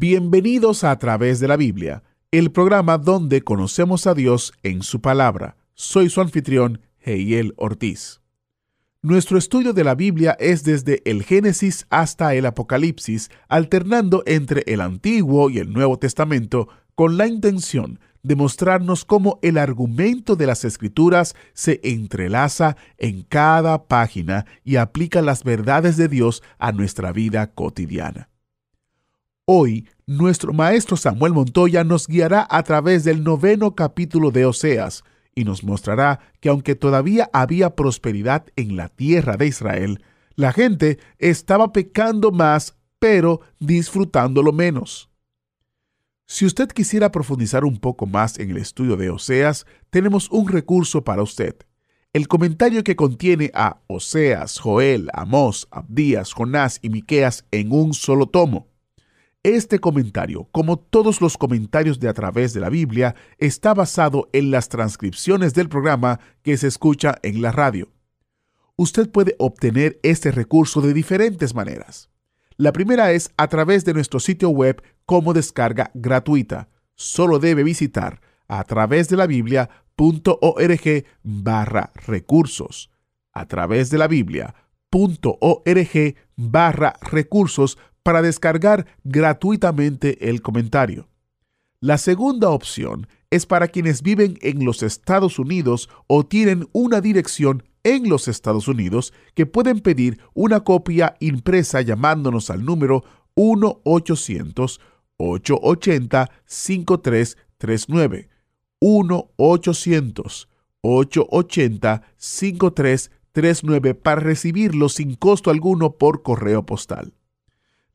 Bienvenidos a A través de la Biblia, el programa donde conocemos a Dios en su palabra. Soy su anfitrión, Heiel Ortiz. Nuestro estudio de la Biblia es desde el Génesis hasta el Apocalipsis, alternando entre el Antiguo y el Nuevo Testamento con la intención de mostrarnos cómo el argumento de las Escrituras se entrelaza en cada página y aplica las verdades de Dios a nuestra vida cotidiana. Hoy, nuestro maestro Samuel Montoya nos guiará a través del noveno capítulo de Oseas y nos mostrará que aunque todavía había prosperidad en la tierra de Israel, la gente estaba pecando más, pero disfrutándolo menos. Si usted quisiera profundizar un poco más en el estudio de Oseas, tenemos un recurso para usted. El comentario que contiene a Oseas, Joel, Amós, Abdías, Jonás y Miqueas en un solo tomo. Este comentario, como todos los comentarios de a través de la Biblia, está basado en las transcripciones del programa que se escucha en la radio. Usted puede obtener este recurso de diferentes maneras. La primera es a través de nuestro sitio web como descarga gratuita. Solo debe visitar a través de la biblia.org barra recursos. A través de la biblia.org barra recursos para descargar gratuitamente el comentario. La segunda opción es para quienes viven en los Estados Unidos o tienen una dirección en los Estados Unidos que pueden pedir una copia impresa llamándonos al número 1-800-880-5339. 1-800-880-5339 para recibirlo sin costo alguno por correo postal.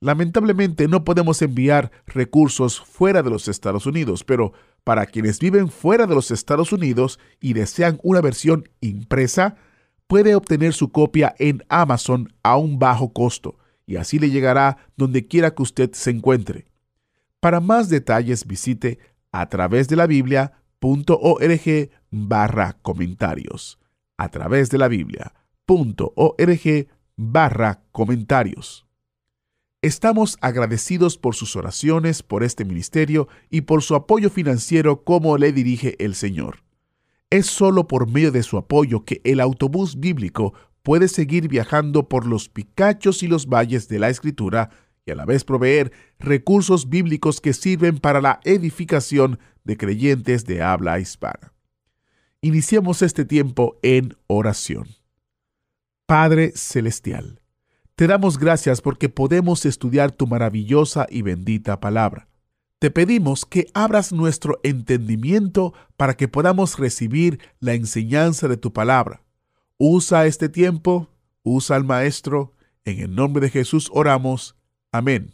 Lamentablemente no podemos enviar recursos fuera de los Estados Unidos, pero para quienes viven fuera de los Estados Unidos y desean una versión impresa, puede obtener su copia en Amazon a un bajo costo y así le llegará donde quiera que usted se encuentre. Para más detalles visite a través de la biblia.org barra comentarios. A través de la biblia.org barra comentarios. Estamos agradecidos por sus oraciones, por este ministerio y por su apoyo financiero como le dirige el Señor. Es solo por medio de su apoyo que el autobús bíblico puede seguir viajando por los picachos y los valles de la Escritura y a la vez proveer recursos bíblicos que sirven para la edificación de creyentes de habla hispana. Iniciemos este tiempo en oración. Padre Celestial, te damos gracias porque podemos estudiar tu maravillosa y bendita palabra te pedimos que abras nuestro entendimiento para que podamos recibir la enseñanza de tu palabra. Usa este tiempo, usa al Maestro, en el nombre de Jesús oramos. Amén.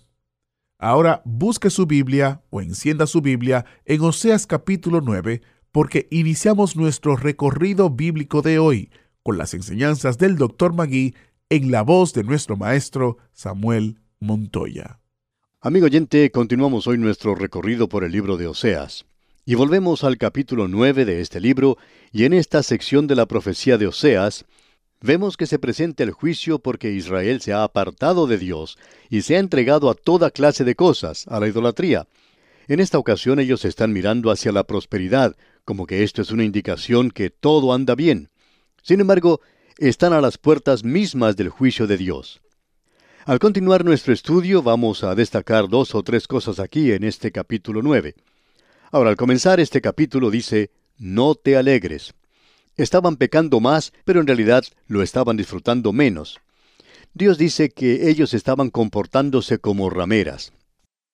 Ahora busque su Biblia o encienda su Biblia en Oseas capítulo 9 porque iniciamos nuestro recorrido bíblico de hoy con las enseñanzas del Dr. Magui en la voz de nuestro maestro Samuel Montoya. Amigo oyente, continuamos hoy nuestro recorrido por el libro de Oseas. Y volvemos al capítulo 9 de este libro, y en esta sección de la profecía de Oseas, vemos que se presenta el juicio porque Israel se ha apartado de Dios y se ha entregado a toda clase de cosas, a la idolatría. En esta ocasión ellos están mirando hacia la prosperidad, como que esto es una indicación que todo anda bien. Sin embargo, están a las puertas mismas del juicio de Dios. Al continuar nuestro estudio vamos a destacar dos o tres cosas aquí en este capítulo 9. Ahora, al comenzar este capítulo dice, no te alegres. Estaban pecando más, pero en realidad lo estaban disfrutando menos. Dios dice que ellos estaban comportándose como rameras.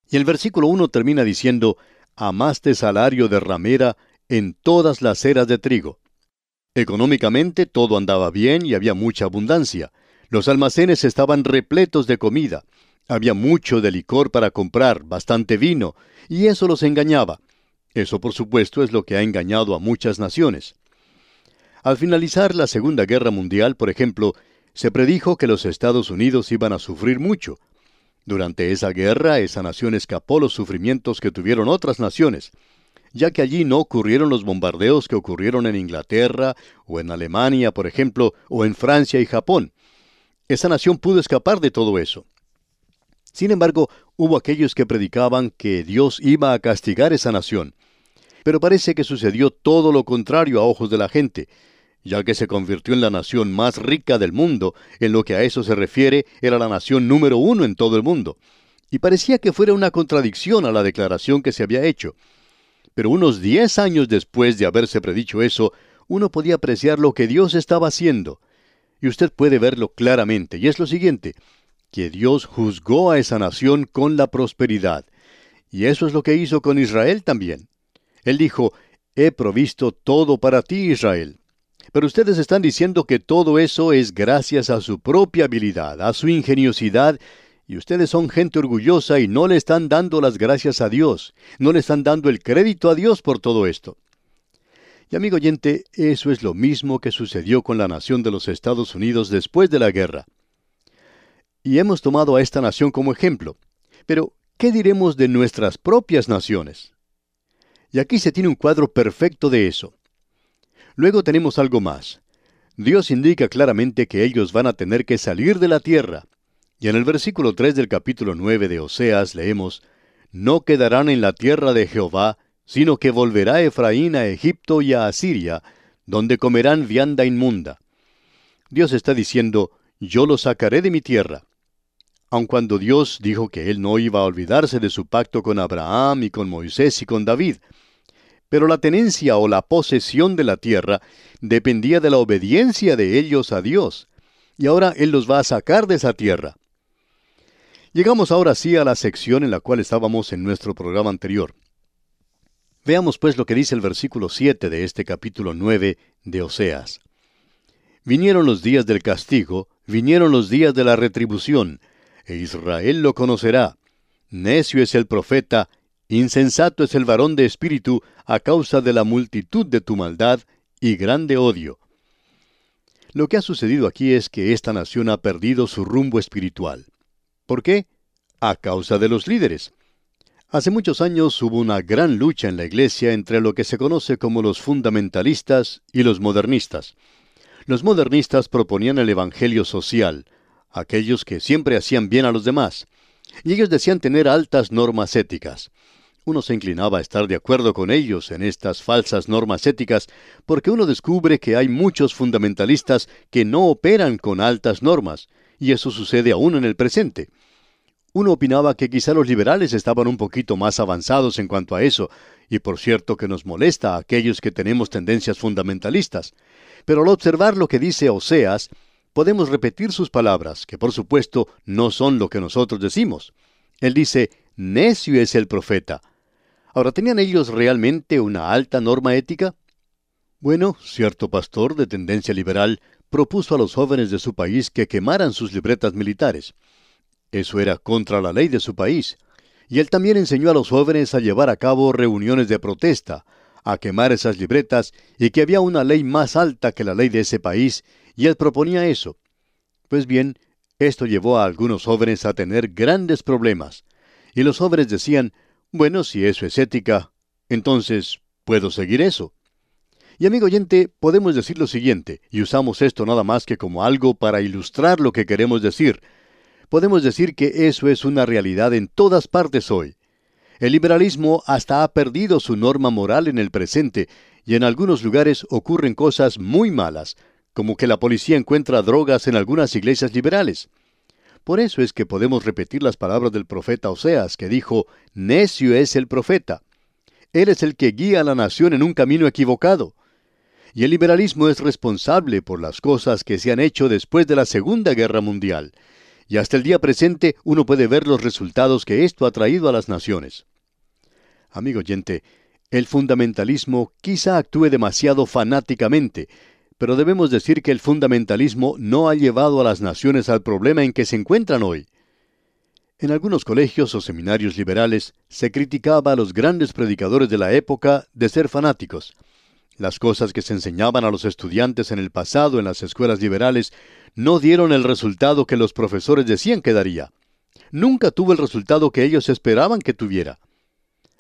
Y el versículo 1 termina diciendo, amaste salario de ramera en todas las eras de trigo. Económicamente todo andaba bien y había mucha abundancia. Los almacenes estaban repletos de comida. Había mucho de licor para comprar, bastante vino, y eso los engañaba. Eso, por supuesto, es lo que ha engañado a muchas naciones. Al finalizar la Segunda Guerra Mundial, por ejemplo, se predijo que los Estados Unidos iban a sufrir mucho. Durante esa guerra, esa nación escapó los sufrimientos que tuvieron otras naciones, ya que allí no ocurrieron los bombardeos que ocurrieron en Inglaterra o en Alemania, por ejemplo, o en Francia y Japón. Esa nación pudo escapar de todo eso. Sin embargo, hubo aquellos que predicaban que Dios iba a castigar esa nación. Pero parece que sucedió todo lo contrario a ojos de la gente, ya que se convirtió en la nación más rica del mundo, en lo que a eso se refiere, era la nación número uno en todo el mundo. Y parecía que fuera una contradicción a la declaración que se había hecho. Pero unos diez años después de haberse predicho eso, uno podía apreciar lo que Dios estaba haciendo. Y usted puede verlo claramente, y es lo siguiente, que Dios juzgó a esa nación con la prosperidad. Y eso es lo que hizo con Israel también. Él dijo, He provisto todo para ti, Israel. Pero ustedes están diciendo que todo eso es gracias a su propia habilidad, a su ingeniosidad, y ustedes son gente orgullosa y no le están dando las gracias a Dios, no le están dando el crédito a Dios por todo esto. Y amigo oyente, eso es lo mismo que sucedió con la nación de los Estados Unidos después de la guerra. Y hemos tomado a esta nación como ejemplo. Pero, ¿qué diremos de nuestras propias naciones? Y aquí se tiene un cuadro perfecto de eso. Luego tenemos algo más. Dios indica claramente que ellos van a tener que salir de la tierra. Y en el versículo 3 del capítulo 9 de Oseas leemos, No quedarán en la tierra de Jehová, sino que volverá Efraín a Egipto y a Asiria, donde comerán vianda inmunda. Dios está diciendo, Yo los sacaré de mi tierra. Aun cuando Dios dijo que Él no iba a olvidarse de su pacto con Abraham y con Moisés y con David, pero la tenencia o la posesión de la tierra dependía de la obediencia de ellos a Dios. Y ahora Él los va a sacar de esa tierra. Llegamos ahora sí a la sección en la cual estábamos en nuestro programa anterior. Veamos pues lo que dice el versículo 7 de este capítulo 9 de Oseas. Vinieron los días del castigo, vinieron los días de la retribución, e Israel lo conocerá. Necio es el profeta, Insensato es el varón de espíritu a causa de la multitud de tu maldad y grande odio. Lo que ha sucedido aquí es que esta nación ha perdido su rumbo espiritual. ¿Por qué? A causa de los líderes. Hace muchos años hubo una gran lucha en la iglesia entre lo que se conoce como los fundamentalistas y los modernistas. Los modernistas proponían el Evangelio social, aquellos que siempre hacían bien a los demás, y ellos decían tener altas normas éticas. Uno se inclinaba a estar de acuerdo con ellos en estas falsas normas éticas porque uno descubre que hay muchos fundamentalistas que no operan con altas normas, y eso sucede aún en el presente. Uno opinaba que quizá los liberales estaban un poquito más avanzados en cuanto a eso, y por cierto que nos molesta a aquellos que tenemos tendencias fundamentalistas. Pero al observar lo que dice Oseas, podemos repetir sus palabras, que por supuesto no son lo que nosotros decimos. Él dice, necio es el profeta, Ahora, ¿tenían ellos realmente una alta norma ética? Bueno, cierto pastor de tendencia liberal propuso a los jóvenes de su país que quemaran sus libretas militares. Eso era contra la ley de su país. Y él también enseñó a los jóvenes a llevar a cabo reuniones de protesta, a quemar esas libretas y que había una ley más alta que la ley de ese país, y él proponía eso. Pues bien, esto llevó a algunos jóvenes a tener grandes problemas. Y los jóvenes decían, bueno, si eso es ética, entonces puedo seguir eso. Y amigo oyente, podemos decir lo siguiente, y usamos esto nada más que como algo para ilustrar lo que queremos decir. Podemos decir que eso es una realidad en todas partes hoy. El liberalismo hasta ha perdido su norma moral en el presente, y en algunos lugares ocurren cosas muy malas, como que la policía encuentra drogas en algunas iglesias liberales. Por eso es que podemos repetir las palabras del profeta Oseas, que dijo, necio es el profeta. Él es el que guía a la nación en un camino equivocado. Y el liberalismo es responsable por las cosas que se han hecho después de la Segunda Guerra Mundial. Y hasta el día presente uno puede ver los resultados que esto ha traído a las naciones. Amigo oyente, el fundamentalismo quizá actúe demasiado fanáticamente, pero debemos decir que el fundamentalismo no ha llevado a las naciones al problema en que se encuentran hoy. En algunos colegios o seminarios liberales se criticaba a los grandes predicadores de la época de ser fanáticos. Las cosas que se enseñaban a los estudiantes en el pasado en las escuelas liberales no dieron el resultado que los profesores decían que daría. Nunca tuvo el resultado que ellos esperaban que tuviera.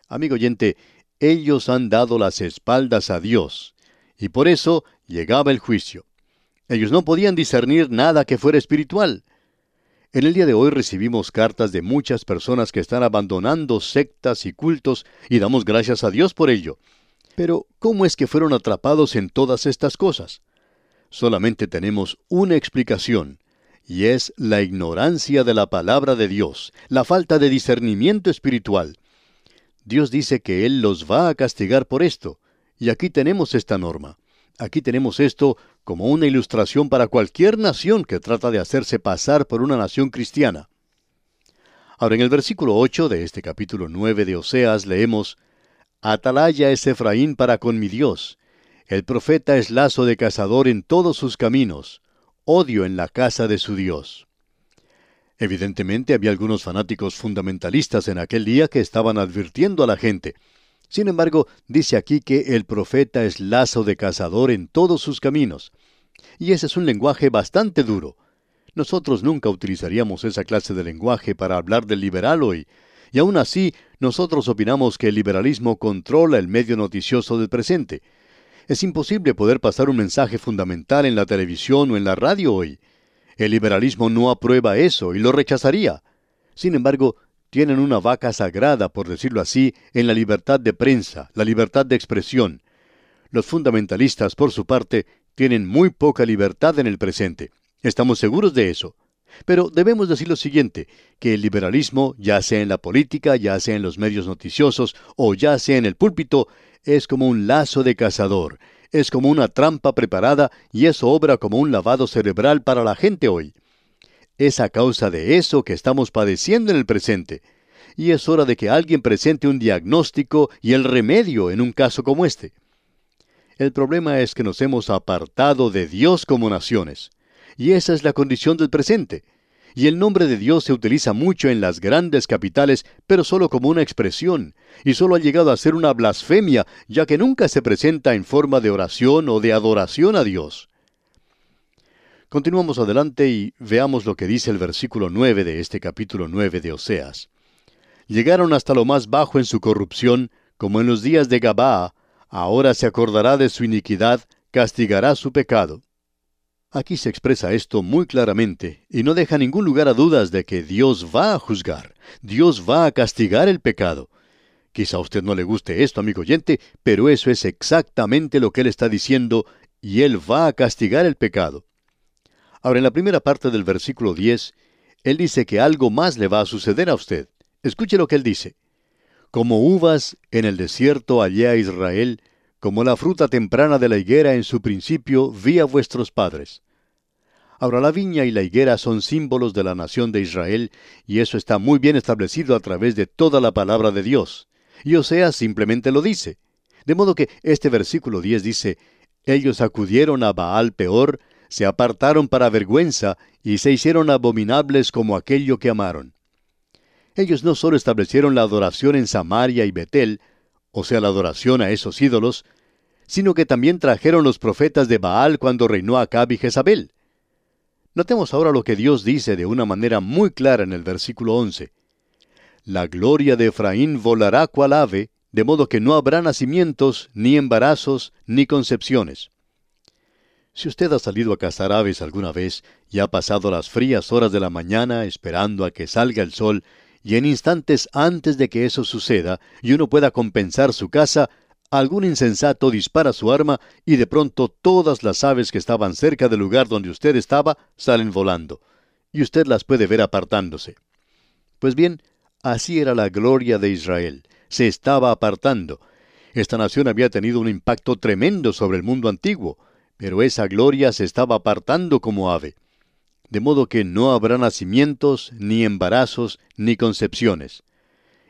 Amigo oyente, ellos han dado las espaldas a Dios, y por eso llegaba el juicio. Ellos no podían discernir nada que fuera espiritual. En el día de hoy recibimos cartas de muchas personas que están abandonando sectas y cultos y damos gracias a Dios por ello. Pero, ¿cómo es que fueron atrapados en todas estas cosas? Solamente tenemos una explicación, y es la ignorancia de la palabra de Dios, la falta de discernimiento espiritual. Dios dice que Él los va a castigar por esto, y aquí tenemos esta norma. Aquí tenemos esto como una ilustración para cualquier nación que trata de hacerse pasar por una nación cristiana. Ahora en el versículo 8 de este capítulo 9 de Oseas leemos, Atalaya es Efraín para con mi Dios, el profeta es lazo de cazador en todos sus caminos, odio en la casa de su Dios. Evidentemente había algunos fanáticos fundamentalistas en aquel día que estaban advirtiendo a la gente, sin embargo, dice aquí que el profeta es lazo de cazador en todos sus caminos. Y ese es un lenguaje bastante duro. Nosotros nunca utilizaríamos esa clase de lenguaje para hablar del liberal hoy, y aún así nosotros opinamos que el liberalismo controla el medio noticioso del presente. Es imposible poder pasar un mensaje fundamental en la televisión o en la radio hoy. El liberalismo no aprueba eso y lo rechazaría. Sin embargo, tienen una vaca sagrada, por decirlo así, en la libertad de prensa, la libertad de expresión. Los fundamentalistas, por su parte, tienen muy poca libertad en el presente. Estamos seguros de eso. Pero debemos decir lo siguiente, que el liberalismo, ya sea en la política, ya sea en los medios noticiosos o ya sea en el púlpito, es como un lazo de cazador, es como una trampa preparada y eso obra como un lavado cerebral para la gente hoy. Es a causa de eso que estamos padeciendo en el presente. Y es hora de que alguien presente un diagnóstico y el remedio en un caso como este. El problema es que nos hemos apartado de Dios como naciones. Y esa es la condición del presente. Y el nombre de Dios se utiliza mucho en las grandes capitales, pero solo como una expresión, y solo ha llegado a ser una blasfemia, ya que nunca se presenta en forma de oración o de adoración a Dios. Continuamos adelante y veamos lo que dice el versículo 9 de este capítulo 9 de Oseas. Llegaron hasta lo más bajo en su corrupción, como en los días de Gabaa, ahora se acordará de su iniquidad, castigará su pecado. Aquí se expresa esto muy claramente y no deja ningún lugar a dudas de que Dios va a juzgar, Dios va a castigar el pecado. Quizá a usted no le guste esto, amigo oyente, pero eso es exactamente lo que él está diciendo, y él va a castigar el pecado. Ahora, en la primera parte del versículo 10, él dice que algo más le va a suceder a usted. Escuche lo que él dice. Como uvas en el desierto hallé a Israel, como la fruta temprana de la higuera en su principio vi a vuestros padres. Ahora la viña y la higuera son símbolos de la nación de Israel, y eso está muy bien establecido a través de toda la palabra de Dios. Y Oseas simplemente lo dice. De modo que este versículo 10 dice, ellos acudieron a Baal peor, se apartaron para vergüenza y se hicieron abominables como aquello que amaron. Ellos no solo establecieron la adoración en Samaria y Betel, o sea, la adoración a esos ídolos, sino que también trajeron los profetas de Baal cuando reinó Acab y Jezabel. Notemos ahora lo que Dios dice de una manera muy clara en el versículo 11. La gloria de Efraín volará cual ave, de modo que no habrá nacimientos, ni embarazos, ni concepciones. Si usted ha salido a cazar aves alguna vez y ha pasado las frías horas de la mañana esperando a que salga el sol, y en instantes antes de que eso suceda y uno pueda compensar su caza, algún insensato dispara su arma y de pronto todas las aves que estaban cerca del lugar donde usted estaba salen volando, y usted las puede ver apartándose. Pues bien, así era la gloria de Israel, se estaba apartando. Esta nación había tenido un impacto tremendo sobre el mundo antiguo, pero esa gloria se estaba apartando como ave. De modo que no habrá nacimientos, ni embarazos, ni concepciones.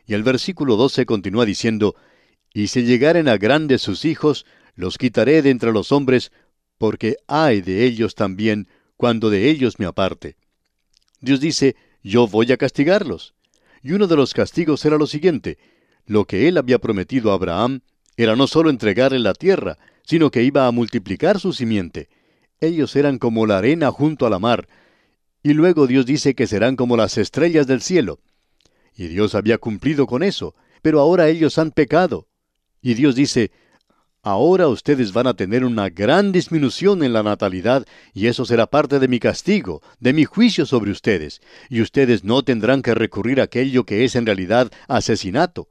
Y el versículo 12 continúa diciendo, Y si llegaren a grandes sus hijos, los quitaré de entre los hombres, porque hay de ellos también, cuando de ellos me aparte. Dios dice, yo voy a castigarlos. y uno de los castigos era lo siguiente. Lo que él había prometido a Abraham era no solo entregarle la tierra, sino que iba a multiplicar su simiente. Ellos eran como la arena junto a la mar, y luego Dios dice que serán como las estrellas del cielo. Y Dios había cumplido con eso, pero ahora ellos han pecado. Y Dios dice, ahora ustedes van a tener una gran disminución en la natalidad, y eso será parte de mi castigo, de mi juicio sobre ustedes, y ustedes no tendrán que recurrir a aquello que es en realidad asesinato.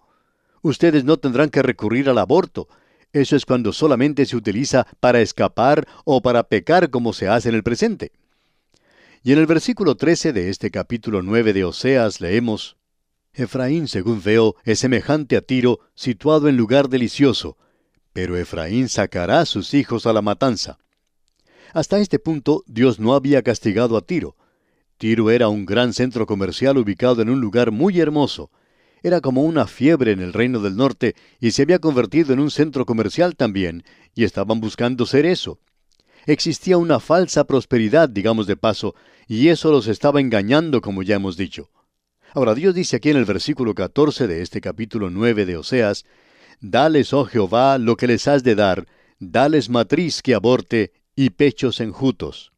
Ustedes no tendrán que recurrir al aborto. Eso es cuando solamente se utiliza para escapar o para pecar como se hace en el presente. Y en el versículo 13 de este capítulo 9 de Oseas leemos, Efraín, según veo, es semejante a Tiro, situado en lugar delicioso, pero Efraín sacará a sus hijos a la matanza. Hasta este punto Dios no había castigado a Tiro. Tiro era un gran centro comercial ubicado en un lugar muy hermoso, era como una fiebre en el reino del norte y se había convertido en un centro comercial también, y estaban buscando ser eso. Existía una falsa prosperidad, digamos de paso, y eso los estaba engañando, como ya hemos dicho. Ahora Dios dice aquí en el versículo 14 de este capítulo 9 de Oseas, Dales, oh Jehová, lo que les has de dar, dales matriz que aborte y pechos enjutos.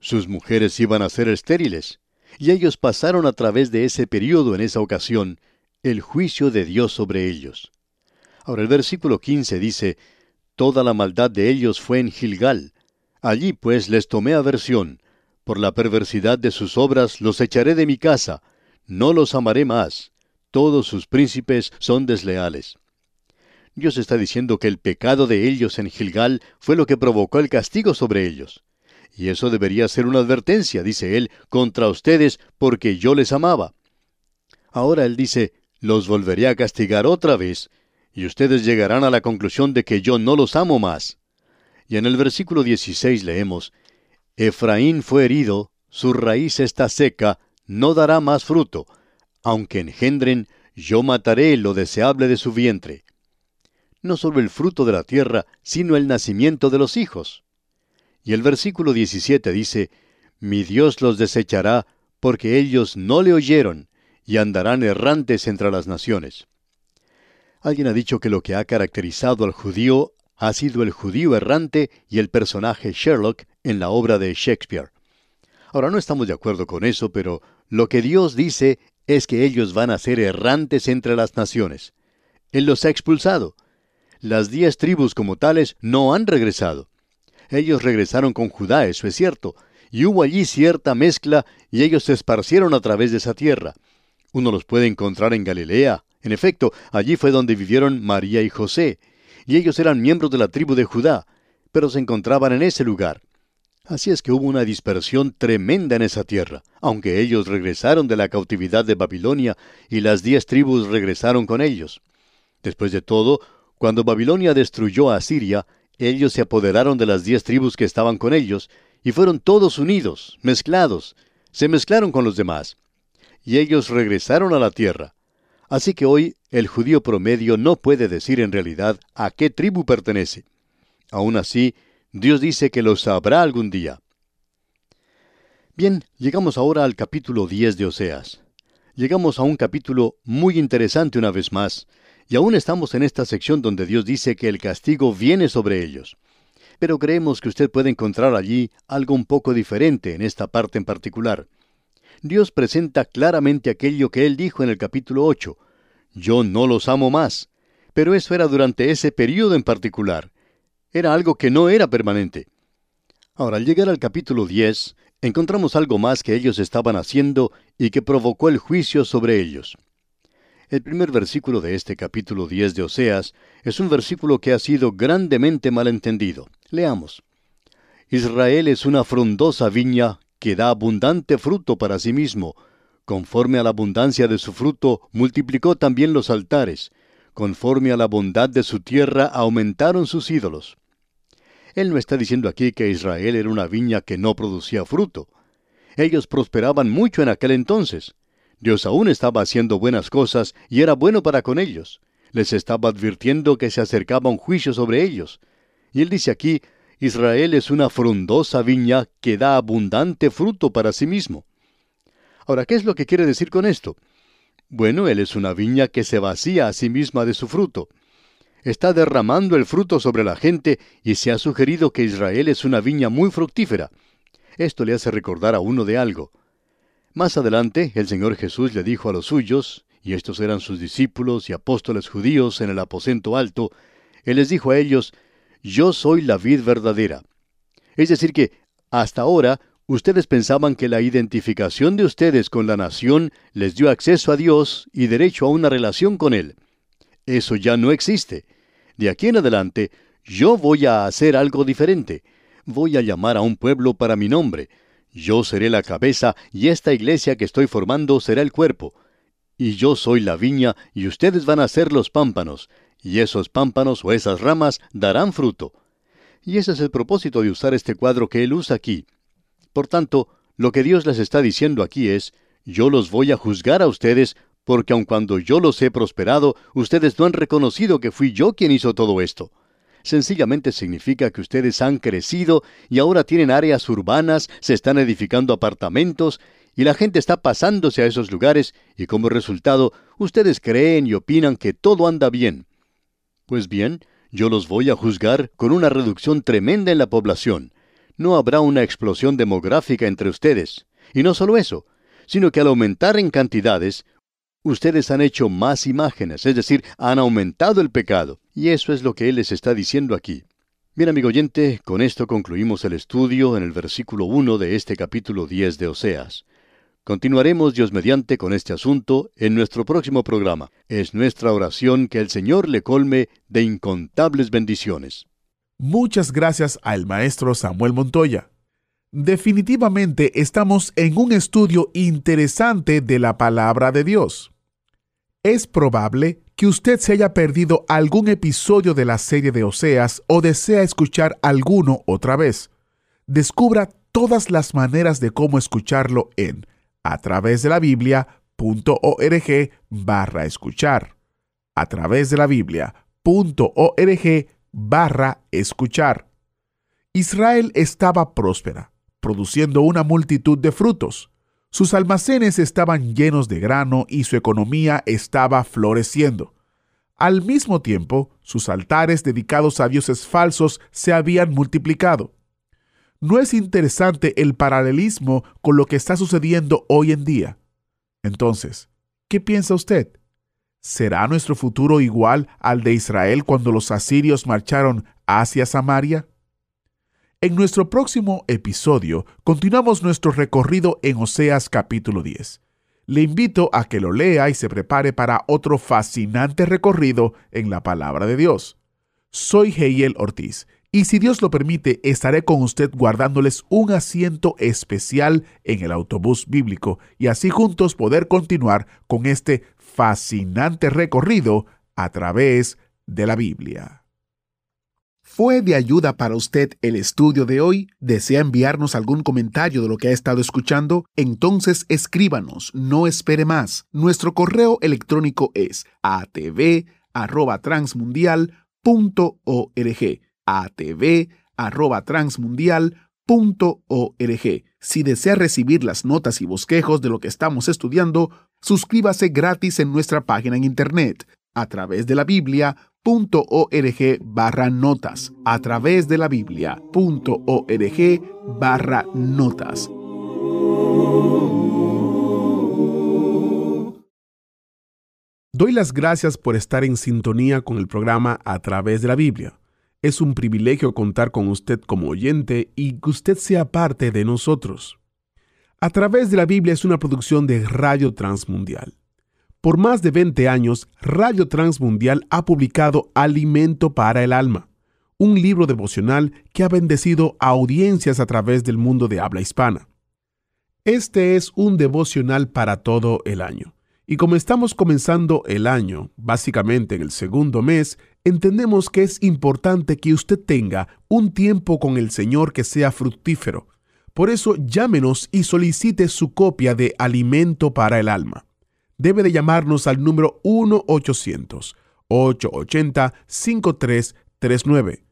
Sus mujeres iban a ser estériles, y ellos pasaron a través de ese periodo en esa ocasión, el juicio de Dios sobre ellos. Ahora el versículo 15 dice, Toda la maldad de ellos fue en Gilgal. Allí pues les tomé aversión. Por la perversidad de sus obras los echaré de mi casa. No los amaré más. Todos sus príncipes son desleales. Dios está diciendo que el pecado de ellos en Gilgal fue lo que provocó el castigo sobre ellos. Y eso debería ser una advertencia, dice él, contra ustedes, porque yo les amaba. Ahora él dice, los volveré a castigar otra vez, y ustedes llegarán a la conclusión de que yo no los amo más. Y en el versículo 16 leemos, Efraín fue herido, su raíz está seca, no dará más fruto, aunque engendren, yo mataré lo deseable de su vientre. No solo el fruto de la tierra, sino el nacimiento de los hijos. Y el versículo 17 dice, Mi Dios los desechará, porque ellos no le oyeron, y andarán errantes entre las naciones. Alguien ha dicho que lo que ha caracterizado al judío ha sido el judío errante y el personaje Sherlock en la obra de Shakespeare. Ahora no estamos de acuerdo con eso, pero lo que Dios dice es que ellos van a ser errantes entre las naciones. Él los ha expulsado. Las diez tribus como tales no han regresado. Ellos regresaron con Judá, eso es cierto, y hubo allí cierta mezcla y ellos se esparcieron a través de esa tierra. Uno los puede encontrar en Galilea. En efecto, allí fue donde vivieron María y José, y ellos eran miembros de la tribu de Judá, pero se encontraban en ese lugar. Así es que hubo una dispersión tremenda en esa tierra, aunque ellos regresaron de la cautividad de Babilonia y las diez tribus regresaron con ellos. Después de todo, cuando Babilonia destruyó a Asiria, ellos se apoderaron de las diez tribus que estaban con ellos, y fueron todos unidos, mezclados, se mezclaron con los demás y ellos regresaron a la tierra. Así que hoy el judío promedio no puede decir en realidad a qué tribu pertenece. Aún así, Dios dice que lo sabrá algún día. Bien, llegamos ahora al capítulo 10 de Oseas. Llegamos a un capítulo muy interesante una vez más, y aún estamos en esta sección donde Dios dice que el castigo viene sobre ellos. Pero creemos que usted puede encontrar allí algo un poco diferente en esta parte en particular. Dios presenta claramente aquello que Él dijo en el capítulo 8. Yo no los amo más. Pero eso era durante ese periodo en particular. Era algo que no era permanente. Ahora, al llegar al capítulo 10, encontramos algo más que ellos estaban haciendo y que provocó el juicio sobre ellos. El primer versículo de este capítulo 10 de Oseas es un versículo que ha sido grandemente malentendido. Leamos. Israel es una frondosa viña que da abundante fruto para sí mismo. Conforme a la abundancia de su fruto, multiplicó también los altares. Conforme a la bondad de su tierra, aumentaron sus ídolos. Él no está diciendo aquí que Israel era una viña que no producía fruto. Ellos prosperaban mucho en aquel entonces. Dios aún estaba haciendo buenas cosas y era bueno para con ellos. Les estaba advirtiendo que se acercaba un juicio sobre ellos. Y él dice aquí, Israel es una frondosa viña que da abundante fruto para sí mismo. Ahora, ¿qué es lo que quiere decir con esto? Bueno, Él es una viña que se vacía a sí misma de su fruto. Está derramando el fruto sobre la gente y se ha sugerido que Israel es una viña muy fructífera. Esto le hace recordar a uno de algo. Más adelante, el Señor Jesús le dijo a los suyos, y estos eran sus discípulos y apóstoles judíos en el aposento alto, Él les dijo a ellos, Yo soy la vid verdadera. Es decir, que hasta ahora ustedes pensaban que la identificación de ustedes con la nación les dio acceso a Dios y derecho a una relación con Él. Eso ya no existe. De aquí en adelante, yo voy a hacer algo diferente. Voy a llamar a un pueblo para mi nombre. Yo seré la cabeza y esta iglesia que estoy formando será el cuerpo. Y yo soy la viña y ustedes van a ser los pámpanos. Y esos pámpanos o esas ramas darán fruto. Y ese es el propósito de usar este cuadro que él usa aquí. Por tanto, lo que Dios les está diciendo aquí es, yo los voy a juzgar a ustedes, porque aun cuando yo los he prosperado, ustedes no han reconocido que fui yo quien hizo todo esto. Sencillamente significa que ustedes han crecido y ahora tienen áreas urbanas, se están edificando apartamentos, y la gente está pasándose a esos lugares, y como resultado, ustedes creen y opinan que todo anda bien. Pues bien, yo los voy a juzgar con una reducción tremenda en la población no habrá una explosión demográfica entre ustedes. Y no solo eso, sino que al aumentar en cantidades, ustedes han hecho más imágenes, es decir, han aumentado el pecado. Y eso es lo que Él les está diciendo aquí. Bien, amigo oyente, con esto concluimos el estudio en el versículo 1 de este capítulo 10 de Oseas. Continuaremos Dios mediante con este asunto en nuestro próximo programa. Es nuestra oración que el Señor le colme de incontables bendiciones. Muchas gracias al maestro Samuel Montoya. Definitivamente estamos en un estudio interesante de la palabra de Dios. Es probable que usted se haya perdido algún episodio de la serie de Oseas o desea escuchar alguno otra vez. Descubra todas las maneras de cómo escucharlo en a través de la Biblia.org barra escuchar. A través de la Biblia.org barra escuchar. Israel estaba próspera, produciendo una multitud de frutos. Sus almacenes estaban llenos de grano y su economía estaba floreciendo. Al mismo tiempo, sus altares dedicados a dioses falsos se habían multiplicado. ¿No es interesante el paralelismo con lo que está sucediendo hoy en día? Entonces, ¿qué piensa usted? ¿Será nuestro futuro igual al de Israel cuando los asirios marcharon hacia Samaria? En nuestro próximo episodio continuamos nuestro recorrido en Oseas capítulo 10. Le invito a que lo lea y se prepare para otro fascinante recorrido en la palabra de Dios. Soy Heiel Ortiz y si Dios lo permite estaré con usted guardándoles un asiento especial en el autobús bíblico y así juntos poder continuar con este fascinante recorrido a través de la Biblia. ¿Fue de ayuda para usted el estudio de hoy? ¿Desea enviarnos algún comentario de lo que ha estado escuchando? Entonces escríbanos, no espere más. Nuestro correo electrónico es atv@transmundial.org. atv@transmundial.org. Si desea recibir las notas y bosquejos de lo que estamos estudiando, suscríbase gratis en nuestra página en internet a través de la biblia.org barra notas a través de la biblia.org barra notas. Doy las gracias por estar en sintonía con el programa A través de la Biblia. Es un privilegio contar con usted como oyente y que usted sea parte de nosotros. A través de la Biblia es una producción de Radio Transmundial. Por más de 20 años, Radio Transmundial ha publicado Alimento para el Alma, un libro devocional que ha bendecido a audiencias a través del mundo de habla hispana. Este es un devocional para todo el año. Y como estamos comenzando el año, básicamente en el segundo mes, entendemos que es importante que usted tenga un tiempo con el Señor que sea fructífero, por eso llámenos y solicite su copia de Alimento para el Alma. Debe de llamarnos al número 1-800-880-5339.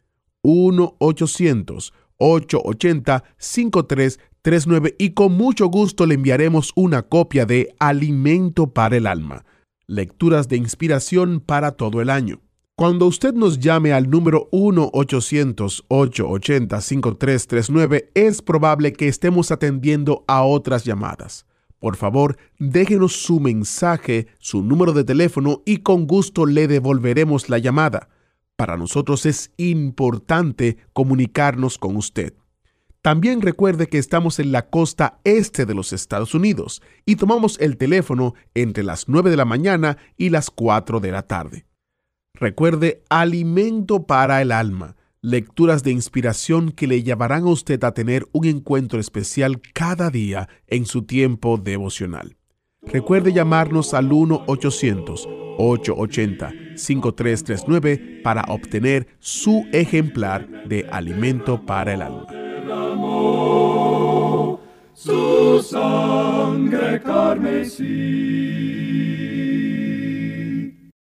1-800-880-5339 y con mucho gusto le enviaremos una copia de Alimento para el Alma lecturas de inspiración para todo el año. Cuando usted nos llame al número 1-800-880-5339, es probable que estemos atendiendo a otras llamadas. Por favor, déjenos su mensaje, su número de teléfono y con gusto le devolveremos la llamada. Para nosotros es importante comunicarnos con usted. También recuerde que estamos en la costa este de los Estados Unidos y tomamos el teléfono entre las 9 de la mañana y las 4 de la tarde. Recuerde, alimento para el alma, lecturas de inspiración que le llevarán a usted a tener un encuentro especial cada día en su tiempo devocional. Recuerde llamarnos al 1-800-880-5339 para obtener su ejemplar de alimento para el alma. Su carmesí